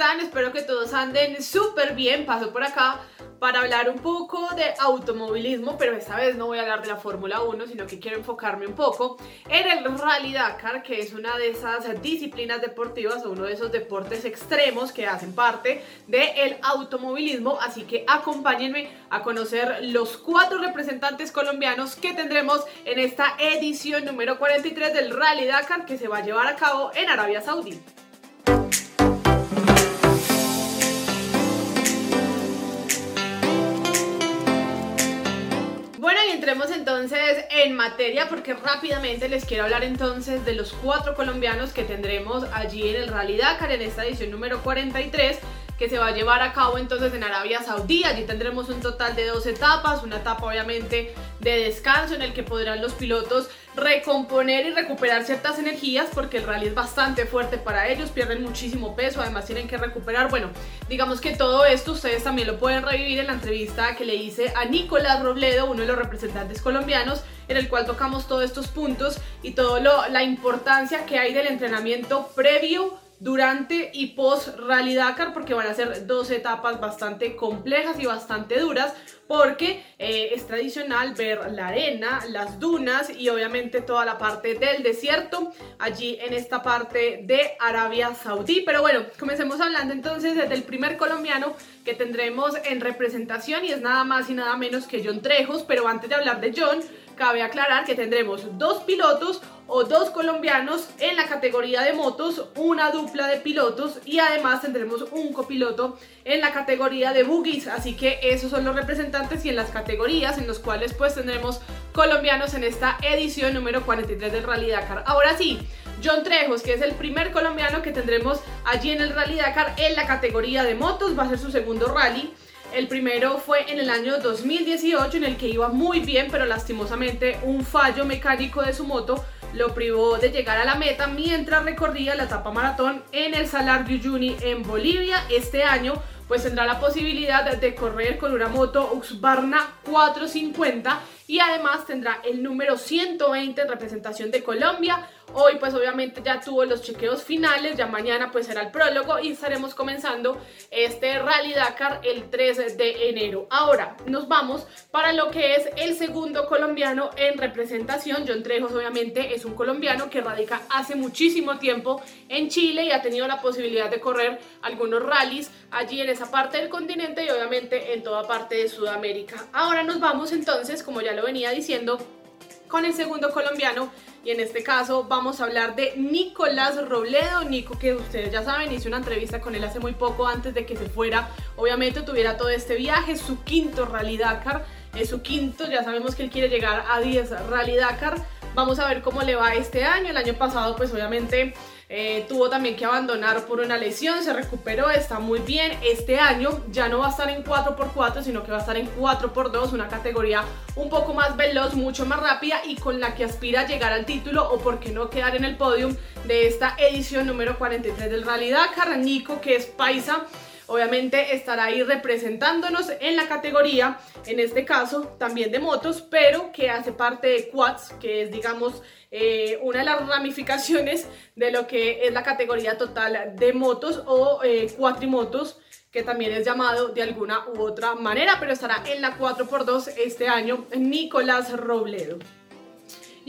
están? Espero que todos anden súper bien. Paso por acá para hablar un poco de automovilismo, pero esta vez no voy a hablar de la Fórmula 1, sino que quiero enfocarme un poco en el Rally Dakar, que es una de esas disciplinas deportivas o uno de esos deportes extremos que hacen parte del automovilismo. Así que acompáñenme a conocer los cuatro representantes colombianos que tendremos en esta edición número 43 del Rally Dakar que se va a llevar a cabo en Arabia Saudí. Entremos entonces en materia porque rápidamente les quiero hablar entonces de los cuatro colombianos que tendremos allí en el Rally Dakar en esta edición número 43 que se va a llevar a cabo entonces en Arabia Saudí. Allí tendremos un total de dos etapas, una etapa obviamente de descanso en el que podrán los pilotos recomponer y recuperar ciertas energías porque el rally es bastante fuerte para ellos, pierden muchísimo peso, además tienen que recuperar. Bueno, digamos que todo esto ustedes también lo pueden revivir en la entrevista que le hice a Nicolás Robledo, uno de los representantes colombianos, en el cual tocamos todos estos puntos y toda la importancia que hay del entrenamiento previo durante y post Rally Dakar porque van a ser dos etapas bastante complejas y bastante duras porque eh, es tradicional ver la arena, las dunas y obviamente toda la parte del desierto allí en esta parte de Arabia Saudí. Pero bueno, comencemos hablando entonces del primer colombiano que tendremos en representación y es nada más y nada menos que John Trejos, pero antes de hablar de John, cabe aclarar que tendremos dos pilotos o dos colombianos en la categoría de motos, una dupla de pilotos y además tendremos un copiloto en la categoría de buggies, así que esos son los representantes y en las categorías en los cuales pues tendremos colombianos en esta edición número 43 del Rally Dakar. Ahora sí, John Trejos, que es el primer colombiano que tendremos allí en el Rally Dakar en la categoría de motos, va a ser su segundo rally. El primero fue en el año 2018 en el que iba muy bien, pero lastimosamente un fallo mecánico de su moto lo privó de llegar a la meta mientras recorría la etapa maratón en el Salar de Uyuni en Bolivia. Este año pues tendrá la posibilidad de correr con una moto Uxbarna 450 y además tendrá el número 120 en representación de Colombia. Hoy pues obviamente ya tuvo los chequeos finales, ya mañana pues será el prólogo y estaremos comenzando este Rally Dakar el 3 de enero. Ahora nos vamos para lo que es el segundo colombiano en representación. John Trejos obviamente es un colombiano que radica hace muchísimo tiempo en Chile y ha tenido la posibilidad de correr algunos rallies allí en esa parte del continente y obviamente en toda parte de Sudamérica. Ahora nos vamos entonces, como ya lo venía diciendo, con el segundo colombiano y en este caso vamos a hablar de Nicolás Robledo, Nico que ustedes ya saben, hice una entrevista con él hace muy poco antes de que se fuera, obviamente tuviera todo este viaje, su quinto Rally Dakar, es su quinto, ya sabemos que él quiere llegar a 10 Rally Dakar, vamos a ver cómo le va este año, el año pasado pues obviamente eh, tuvo también que abandonar por una lesión, se recuperó, está muy bien. Este año ya no va a estar en 4x4, sino que va a estar en 4x2, una categoría un poco más veloz, mucho más rápida y con la que aspira a llegar al título o por qué no quedar en el podium de esta edición número 43 del Rally Dakar. Que es paisa, obviamente estará ahí representándonos en la categoría, en este caso también de motos, pero que hace parte de quads, que es digamos eh, una de las ramificaciones de lo que es la categoría total de motos o eh, cuatrimotos que también es llamado de alguna u otra manera, pero estará en la 4x2 este año Nicolás Robledo.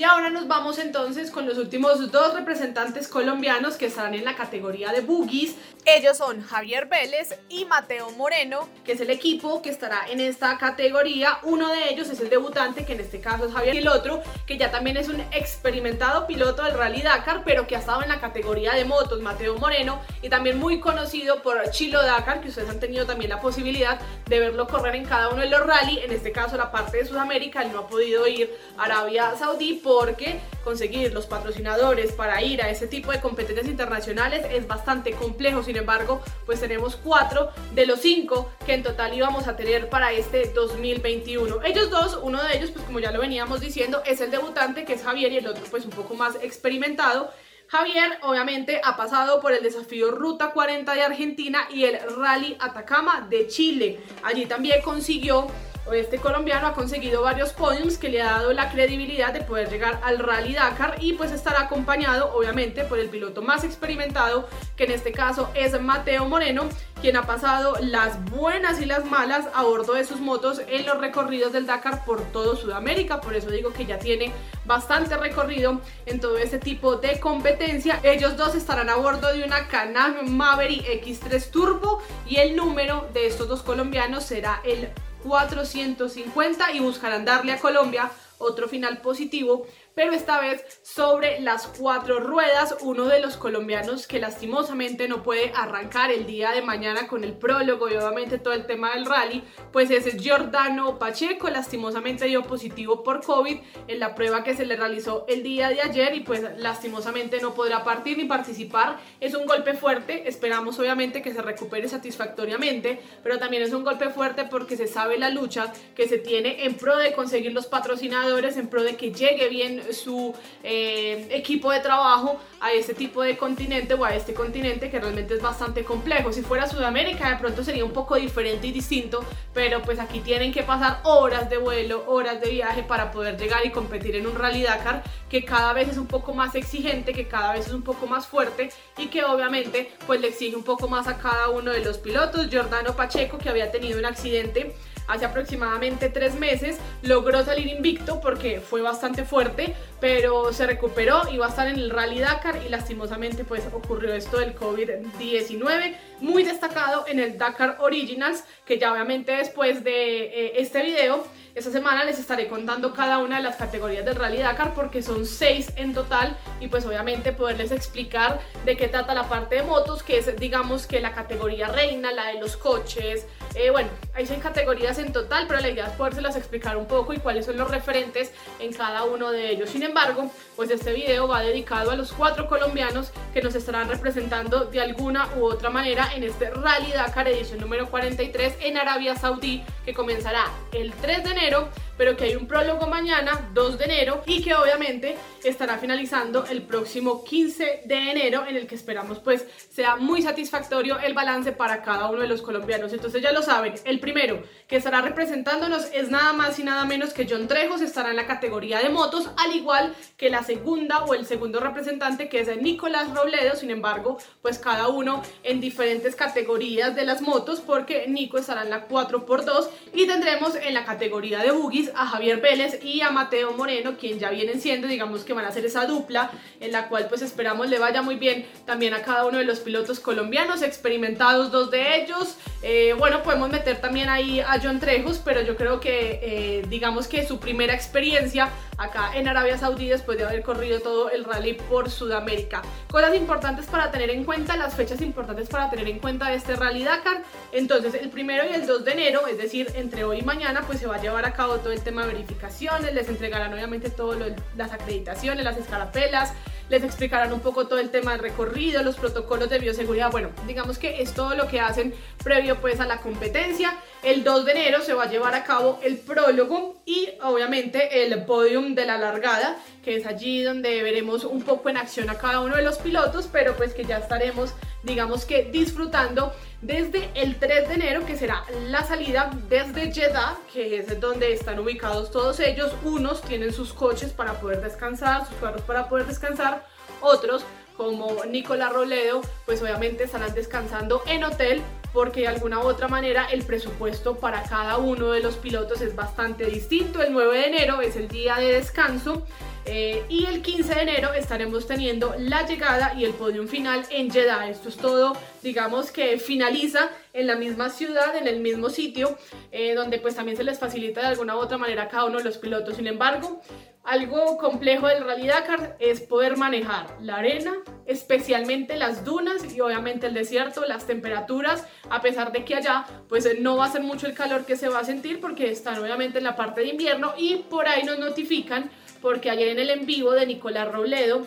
Y ahora nos vamos entonces con los últimos dos representantes colombianos que estarán en la categoría de boogies. Ellos son Javier Vélez y Mateo Moreno, que es el equipo que estará en esta categoría. Uno de ellos es el debutante, que en este caso es Javier, y el otro, que ya también es un experimentado piloto del Rally Dakar, pero que ha estado en la categoría de motos, Mateo Moreno, y también muy conocido por Chilo Dakar, que ustedes han tenido también la posibilidad de verlo correr en cada uno de los rally. En este caso, la parte de Sudamérica, él no ha podido ir a Arabia Saudí porque conseguir los patrocinadores para ir a ese tipo de competencias internacionales es bastante complejo. Sin embargo, pues tenemos cuatro de los cinco que en total íbamos a tener para este 2021. Ellos dos, uno de ellos, pues como ya lo veníamos diciendo, es el debutante que es Javier y el otro pues un poco más experimentado. Javier obviamente ha pasado por el desafío Ruta 40 de Argentina y el Rally Atacama de Chile. Allí también consiguió este colombiano ha conseguido varios podiums que le ha dado la credibilidad de poder llegar al Rally Dakar y pues estará acompañado obviamente por el piloto más experimentado que en este caso es Mateo Moreno quien ha pasado las buenas y las malas a bordo de sus motos en los recorridos del Dakar por todo Sudamérica, por eso digo que ya tiene bastante recorrido en todo este tipo de competencia. Ellos dos estarán a bordo de una Can-Am Maverick X3 Turbo y el número de estos dos colombianos será el 450 y buscarán darle a Colombia otro final positivo pero esta vez sobre las cuatro ruedas, uno de los colombianos que lastimosamente no puede arrancar el día de mañana con el prólogo y obviamente todo el tema del rally, pues es Giordano Pacheco, lastimosamente dio positivo por COVID en la prueba que se le realizó el día de ayer y pues lastimosamente no podrá partir ni participar. Es un golpe fuerte, esperamos obviamente que se recupere satisfactoriamente, pero también es un golpe fuerte porque se sabe la lucha que se tiene en pro de conseguir los patrocinadores, en pro de que llegue bien su eh, equipo de trabajo a este tipo de continente o a este continente que realmente es bastante complejo. Si fuera Sudamérica de pronto sería un poco diferente y distinto, pero pues aquí tienen que pasar horas de vuelo, horas de viaje para poder llegar y competir en un Rally Dakar que cada vez es un poco más exigente, que cada vez es un poco más fuerte y que obviamente pues le exige un poco más a cada uno de los pilotos. Giordano Pacheco que había tenido un accidente hace aproximadamente tres meses. Logró salir invicto porque fue bastante fuerte, pero se recuperó y va a estar en el Rally Dakar y lastimosamente pues ocurrió esto del COVID-19. Muy destacado en el Dakar Originals, que ya obviamente después de eh, este video esta semana les estaré contando cada una de las categorías del Rally Dakar porque son seis en total y pues obviamente poderles explicar de qué trata la parte de motos, que es digamos que la categoría reina, la de los coches. Eh, bueno, hay seis categorías en total, pero la idea es podérselas explicar un poco y cuáles son los referentes en cada uno de ellos. Sin embargo, pues este video va dedicado a los cuatro colombianos que nos estarán representando de alguna u otra manera en este Rally Dakar edición número 43 en Arabia Saudí que comenzará el 3 de enero pero que hay un prólogo mañana, 2 de enero, y que obviamente estará finalizando el próximo 15 de enero, en el que esperamos pues sea muy satisfactorio el balance para cada uno de los colombianos. Entonces ya lo saben, el primero que estará representándonos es nada más y nada menos que John Trejos, estará en la categoría de motos, al igual que la segunda o el segundo representante que es Nicolás Robledo, sin embargo, pues cada uno en diferentes categorías de las motos, porque Nico estará en la 4x2 y tendremos en la categoría de buggies a Javier Vélez y a Mateo Moreno, quien ya vienen siendo, digamos que van a ser esa dupla en la cual pues esperamos le vaya muy bien también a cada uno de los pilotos colombianos, experimentados dos de ellos. Eh, bueno, podemos meter también ahí a John Trejos, pero yo creo que eh, digamos que su primera experiencia acá en Arabia Saudí después de haber corrido todo el rally por Sudamérica. Cosas importantes para tener en cuenta, las fechas importantes para tener en cuenta de este Rally Dakar. Entonces el primero y el 2 de enero, es decir, entre hoy y mañana, pues se va a llevar a cabo todo el tema de verificaciones, les entregarán obviamente todas las acreditaciones, las escarapelas, les explicarán un poco todo el tema del recorrido, los protocolos de bioseguridad. Bueno, digamos que es todo lo que hacen previo pues a la competencia. El 2 de enero se va a llevar a cabo el prólogo y obviamente el podium de la largada, que es allí donde veremos un poco en acción a cada uno de los pilotos, pero pues que ya estaremos digamos que disfrutando desde el 3 de enero, que será la salida desde Jeddah, que es donde están ubicados todos ellos. Unos tienen sus coches para poder descansar, sus carros para poder descansar, otros como Nicolás Roledo, pues obviamente estarán descansando en hotel porque de alguna u otra manera el presupuesto para cada uno de los pilotos es bastante distinto. El 9 de enero es el día de descanso eh, y el 15 de enero estaremos teniendo la llegada y el podium final en Jeddah. Esto es todo, digamos que finaliza en la misma ciudad, en el mismo sitio, eh, donde pues también se les facilita de alguna u otra manera a cada uno de los pilotos. Sin embargo, algo complejo del Rally Dakar es poder manejar la arena, especialmente las dunas y obviamente el desierto, las temperaturas, a pesar de que allá pues no va a ser mucho el calor que se va a sentir porque están obviamente en la parte de invierno y por ahí nos notifican porque ayer en el en vivo de Nicolás Robledo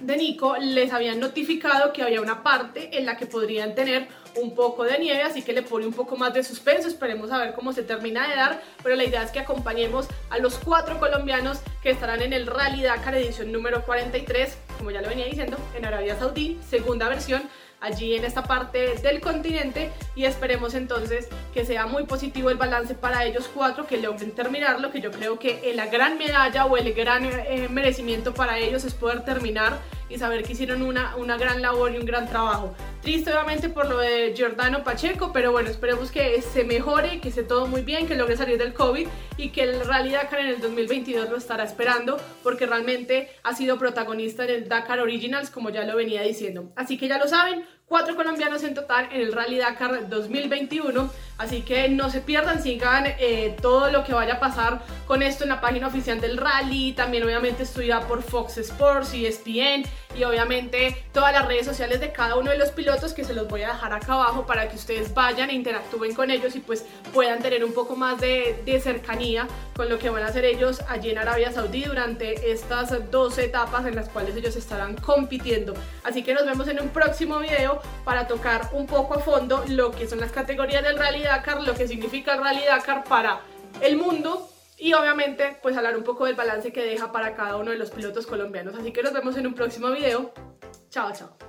de Nico les habían notificado que había una parte en la que podrían tener un poco de nieve, así que le pone un poco más de suspenso, esperemos a ver cómo se termina de dar, pero la idea es que acompañemos a los cuatro colombianos que estarán en el Rally Dakar edición número 43, como ya lo venía diciendo, en Arabia Saudí, segunda versión allí en esta parte del continente. Y esperemos entonces que sea muy positivo el balance para ellos cuatro, que logren terminarlo, que yo creo que la gran medalla o el gran eh, merecimiento para ellos es poder terminar y saber que hicieron una, una gran labor y un gran trabajo. Triste obviamente por lo de Giordano Pacheco, pero bueno, esperemos que se mejore, que esté todo muy bien, que logre salir del COVID y que el Rally Dakar en el 2022 lo estará esperando porque realmente ha sido protagonista en el Dakar Originals como ya lo venía diciendo. Así que ya lo saben, cuatro colombianos en total en el Rally Dakar 2021. Así que no se pierdan, sigan eh, todo lo que vaya a pasar con esto en la página oficial del rally. También obviamente estudia por Fox Sports y ESPN y obviamente todas las redes sociales de cada uno de los pilotos que se los voy a dejar acá abajo para que ustedes vayan e interactúen con ellos y pues puedan tener un poco más de, de cercanía con lo que van a hacer ellos allí en Arabia Saudí durante estas dos etapas en las cuales ellos estarán compitiendo. Así que nos vemos en un próximo para tocar un poco a fondo lo que son las categorías del Rally Dakar, lo que significa el Rally Dakar para el mundo y obviamente pues hablar un poco del balance que deja para cada uno de los pilotos colombianos. Así que nos vemos en un próximo video. Chao, chao.